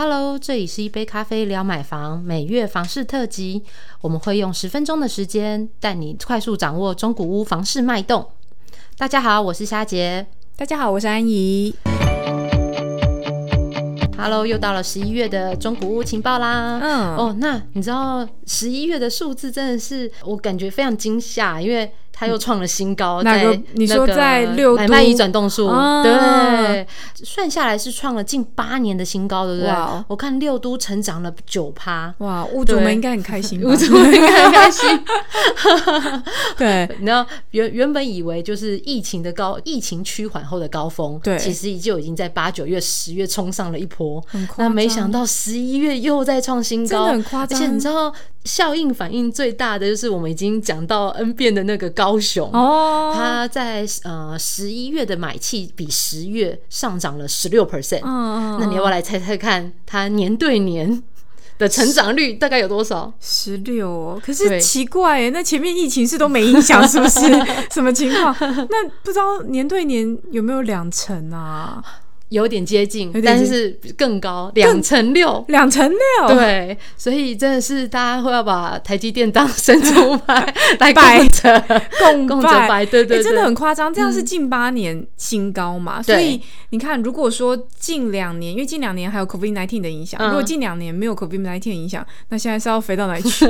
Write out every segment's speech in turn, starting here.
Hello，这里是一杯咖啡聊买房每月房市特辑，我们会用十分钟的时间带你快速掌握中古屋房市脉动。大家好，我是虾杰。大家好，我是安怡。Hello，又到了十一月的中古屋情报啦。嗯哦，那你知道十一月的数字真的是我感觉非常惊吓，因为它又创了新高。那个在你说在六都买卖移转动数，啊对，算下来是创了近八年的新高，对不对哇哦？我看六都成长了九趴。哇，屋主对们应该很开心吧？屋主们应该很开心。对，你知道原原本以为就是疫情的高，疫情趋缓后的高峰，对其实就已经在八九月、十月冲上了一波那没想到十一月又在创新高，很夸张而且你知道效应反应最大的就是我们已经讲到 N 遍的那个高雄。哦，它在呃十一月的买气比十月上涨了十六 percent，那你要不要来猜猜看，它年对年的成长率大概有多少？十六哦？可是奇怪耶，那前面疫情是都没影响，是不是？什么情况？那不知道年对年有没有两成啊？有点接近但接是更高，两成六。两成六？，对，所以真的是大家会要把台积电当神主牌来拜供着，共 供着拜拜，对对真的很夸张，这样是近八年新高嘛？所以你看，如果说近两年，因为近两年还有 COVID 1 9的影响，嗯如果近两年没有 COVID 1 9的影响，那现在是要飞到哪里去？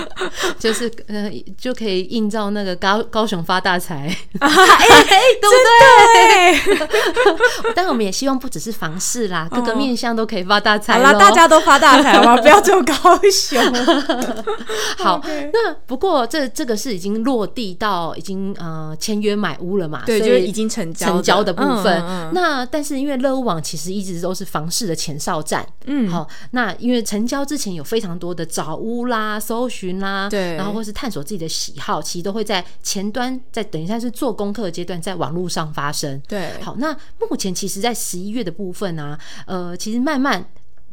就是呃就可以映照那个高高雄发大财，哎，对不对？但我们也希望不只是房市啦，各个面向都可以发大财好啦，大家都发大财好吗？不要只有高雄。好那不过这这个是已经落地到已经呃签约买屋了嘛？对，就是已经成交成交的部分。嗯嗯嗯那但是因为乐屋网其实一直都是房市的前哨站，嗯好，那因为成交之前有非常多的找屋啦、搜寻啦，对然后或是探索自己的喜好，其实都会在前端，在等一下是做功课的阶段，在网络上发生。对，好，那目前其实，在十一月的部分啊，呃，其实慢慢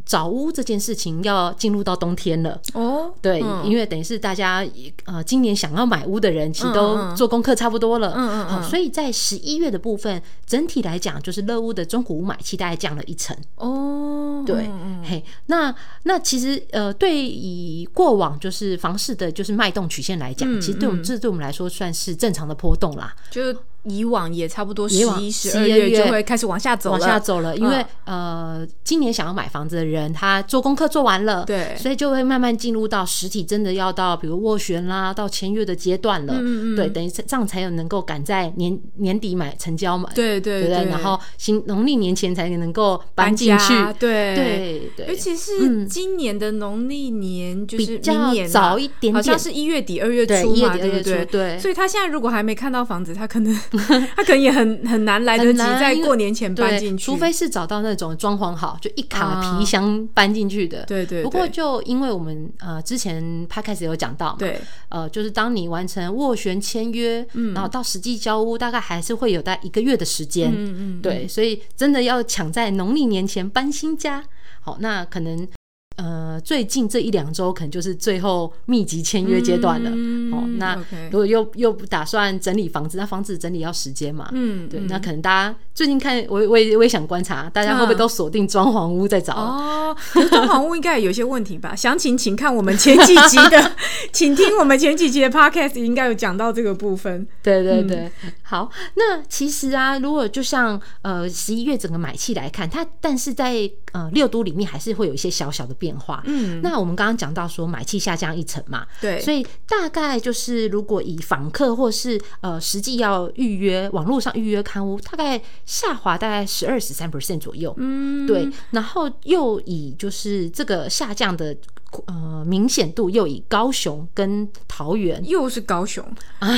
找屋这件事情要进入到冬天了。哦，对，嗯因为等于是大家呃今年想要买屋的人，其实嗯都嗯做功课差不多了。嗯嗯好，嗯所以在十一月的部分，整体来讲，就是乐屋的中古屋买气大概降了一成。哦，对嗯嗯嘿，那那其实呃，对以过往就是房市的，就是脉动曲线来讲，嗯其实对我们嗯这对我们来说算是正常的波动啦。就以往也差不多十一、十二月月就会开始往下走了，往下走了，因为、嗯。呃，今年想要买房子的人，他做功课做完了，对。所以就会慢慢进入到实体，真的要到比如斡旋啦，到签约的阶段了，嗯嗯嗯。对，等于这样才有能够赶在年年底买成交嘛，对对对？然后新农历年前才能够搬进去，对。对对，尤其是嗯。今年的农历年，就是明比较年啊早一点点。好像是一月底二月初嘛，对不对？对。所以他现在如果还没看到房子，他可能 他可能也很很难来得及在过年前搬，进去，除非是找到那种装潢好，就一卡啊皮箱搬进去的。对对对不过就因为我们呃之前他开始有讲到嘛，对呃，就是当你完成斡旋签约，嗯然后到实际交屋，大概还是会有大概一个月的时间。嗯嗯对，所以真的要抢在农历年前搬新家。好，那可能呃最近这一两周可能就是最后密集签约阶段了。嗯哦，那如果又又不打算整理房子，那房子整理要时间嘛。对，嗯对那可能大家最近看，我我也我也想观察，大家会不会都锁定装潢屋在找？哦，装潢屋应该也有些问题吧？详情请看我们前几集的，请听我们前几集的 podcast，应该有讲到这个部分。对对嗯对，好，那其实啊，如果就像呃十一月整个买气来看，它但是在呃六都里面还是会有一些小小的变化。嗯，那我们刚刚讲到说买气下降一层嘛，对，所以大概就是如果以访客或是呃实际要预约网络上预约刊物，大概下滑大概十二十三 percent 左右。嗯，对，然后又以就是这个下降的呃明显度，又以高雄跟桃园又是高雄，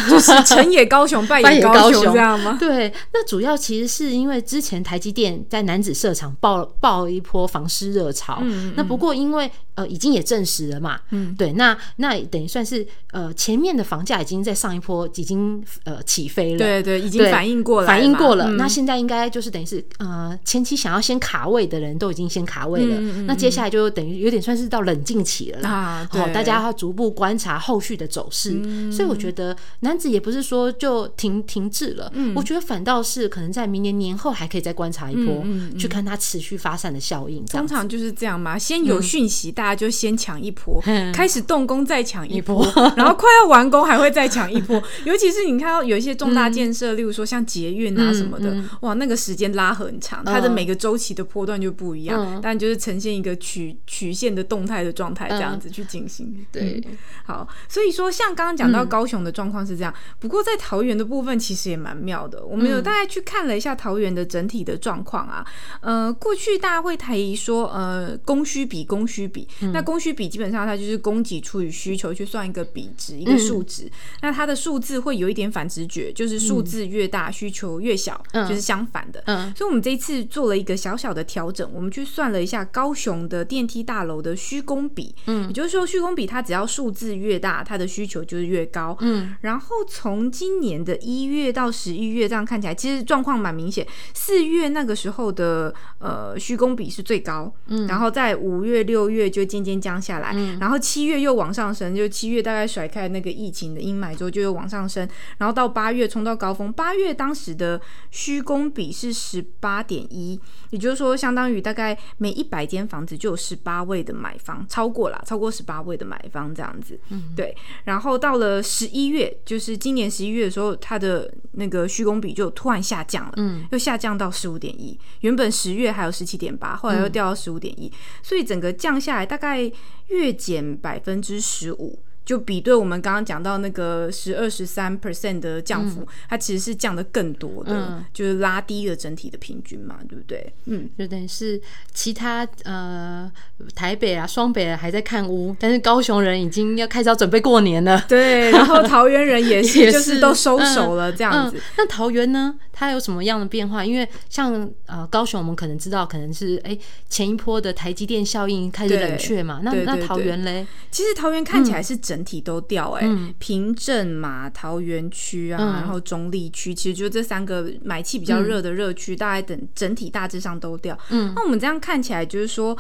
就是成也高雄，败败也也高雄。这样吗？对，那主要其实是因为之前台积电在男子设厂爆爆一波房市热潮，嗯嗯那不过因为呃已经也证实了嘛，嗯。对，那那等于算是呃前面的房价已经在上一波已经呃起飞了，对对，已经反应过了，反应过了，嗯。那现在应该就是等于是呃前期想要先卡位的人都已经先卡位了，那接下来就等于有点算是到冷静期了啦。啊，好、对，大家要逐步观察后续的走势，所以我觉得男子也不是说就停停滞了，嗯。我觉得反倒是可能在明年年后还可以再观察一波，去看它持续发散的效应。通常就是这样嘛，先有讯息，大家就先抢一波，开始动工再抢一波，然后快要完工还会再抢一波。尤其是你看到有一些重大建设，例如说像捷运啊什么的，哇，那个时间拉很长，它的每个周期的波段就不一样，但就是呈现一个曲曲线的动态的状态，这样子去进行。对，好，所以说像刚刚讲到高雄的状况是这样，不过在桃园的部分其实也蛮妙的，我们有大概去看了一下桃园的整体的状况啊，呃，过去大家会提说，呃，供需比，供需比，那供需比基本上它就是供给除以需求去算一个比值，一个数值，那它的数字会有一点反直觉，就是数字越大，需求越小，就是相反的。嗯，所以我们这一次做了一个小小的调整，我们去算了一下高雄的电梯大楼的虚工比，嗯，也就是说虚工比它只要数字越大，它的需求就是越高，嗯，然后从今年的一月到十一月这样看起来，其实状况蛮明显，四月那个时候的呃虚工比是最高，嗯，然后在五月六月就渐渐降下来，然后七月又往上升，就七月大概甩开那个疫情的阴霾之后就又往上升，然后到八月冲到高峰，八月当时的虚工比是十八点一，也就是说相当于大概每一百间房子就有十八位的买房，超过了超过十八位的买方这样子，嗯，对，然后到了十一月，就是今年十一月的时候，它的那个虚工比就突然下降了，嗯，又下降到十五点一，原本十月还有十七点八，后来又掉到十五点一，所以整个降下来大概月减百分之十五。就比对我们刚刚讲到那个十二十三 percent 的降幅，它其实是降的更多的，就是拉低了整体的平均嘛，对不对？嗯，就等于是其他呃台北啊、双北还在看屋，但是高雄人已经要开始要准备过年了。对，然后桃园人也是，就是都收手了这样子。那桃园呢？它有什么样的变化？因为像呃高雄，我们可能知道，可能是哎前一波的台积电效应开始冷却嘛。那那桃园嘞？其实桃园看起来是整体都掉哎，平镇嘛、桃园区啊，然后中立区，其实就这三个买气比较热的热区，大概等整体大致上都掉。嗯，那我们这样看起来就是说，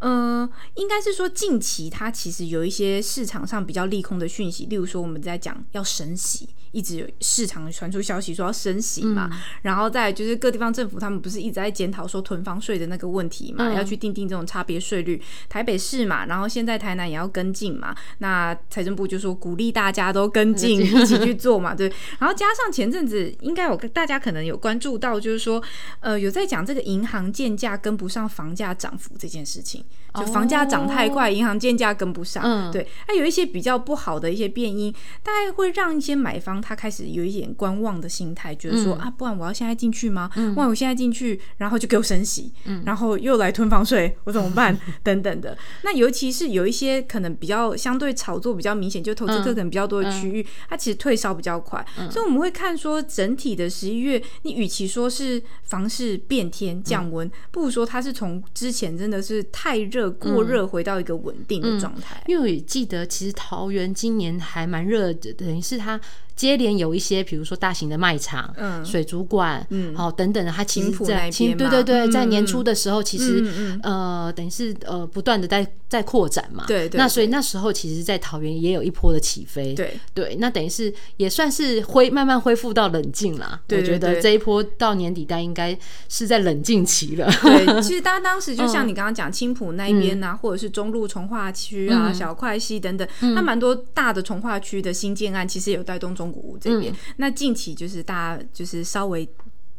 呃，应该是说近期它其实有一些市场上比较利空的讯息，例如说我们在讲要升息。一直有市场传出消息说要升息嘛，然后再就是各地方政府他们不是一直在检讨说囤房税的那个问题嘛，要去定定这种差别税率。台北市嘛，然后现在台南也要跟进嘛，那财政部就说鼓励大家都跟进一起去做嘛，对。然后加上前阵子应该有大家可能有关注到，就是说呃有在讲这个银行建价跟不上房价涨幅这件事情，就房价涨太快，银行建价跟不上，对。那有一些比较不好的一些变因，大概会让一些买方。他开始有一点观望的心态，觉得说啊，不然我要现在进去吗？万一我现在进去，然后就给我升息，然后又来囤房税，我怎么办？等等的。那尤其是有一些可能比较相对炒作比较明显，就投资客可能比较多的区域，它其实退烧比较快。所以我们会看说，整体的十一月，你与其说是房市变天降温，不如说它是从之前真的是太热过热，回到一个稳定的状态。因为我也记得，其实桃园今年还蛮热的，等于是它。接连有一些，比如说大型的卖场、嗯水族馆，嗯好等等的，它其实在对对对，在年初的时候，其实呃，等于是呃，不断的在在扩展嘛。对对。那所以那时候，其实，在桃园也有一波的起飞。对对。那等于是也算是恢慢慢恢复到冷静了。我觉得这一波到年底，但应该是在冷静期了。对，其实大家当时就像你刚刚讲青浦那边呐，或者是中路从化区啊、小块溪等等，它蛮多大的从化区的新建案，其实有带动中。古屋这边，那近期就是大家就是稍微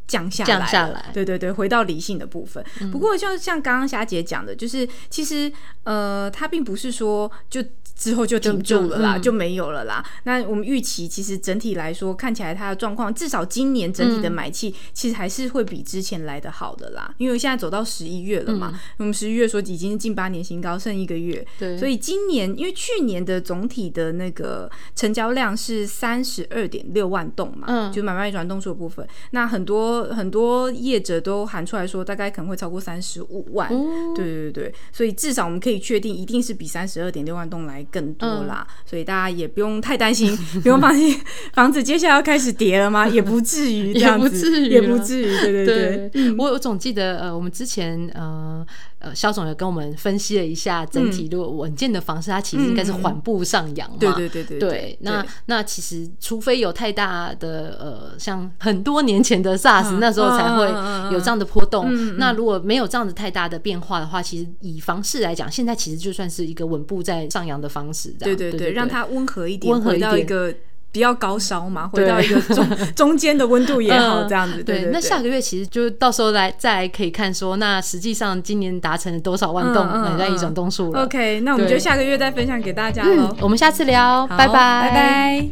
降下降下来，对对对，回到理性的部分。不过，就像刚刚霞姐讲的，就是其实呃，它并不是说就。之后就停住了啦，就没有了啦。那我们预期，其实整体来说，看起来它的状况，至少今年整体的买气，其实还是会比之前来的好的啦。因为现在走到十一月了嘛，我们十一月说已经近八年新高，剩一个月。对，所以今年，因为去年的总体的那个成交量是三十二点六万栋嘛，嗯，就买卖转动数的部分。那很多多很多业者都喊出来说，大概可能会超过三十五万。对对对对，所以至少我们可以确定，一定是比三十二点六万栋来更多啦。所以大家也不用太担心，不用放心，房子接下来要开始跌了吗？也不至于也不至于，也不至于。对对对，我我总记得呃，我们之前呃。呃，肖总也跟我们分析了一下整体，如果稳健的房市，它其实应该是缓步上扬嘛。对对对对。对，那那其实除非有太大的呃，像很多年前的 SARS 那时候才会有这样的波动。那如果没有这样子太大的变化的话，其实以房市来讲，现在其实就算是一个稳步在上扬的方式。对对对，让它温和一点，温和到一个。比较高烧嘛，回到一个中 中间的温度也好，这样子。对，那下个月其实就到时候来再来可以看说，那实际上今年达成了多少万栋买在一种栋数了。OK，那我们就下个月再分享给大家喽。我们下次聊，拜拜，拜拜。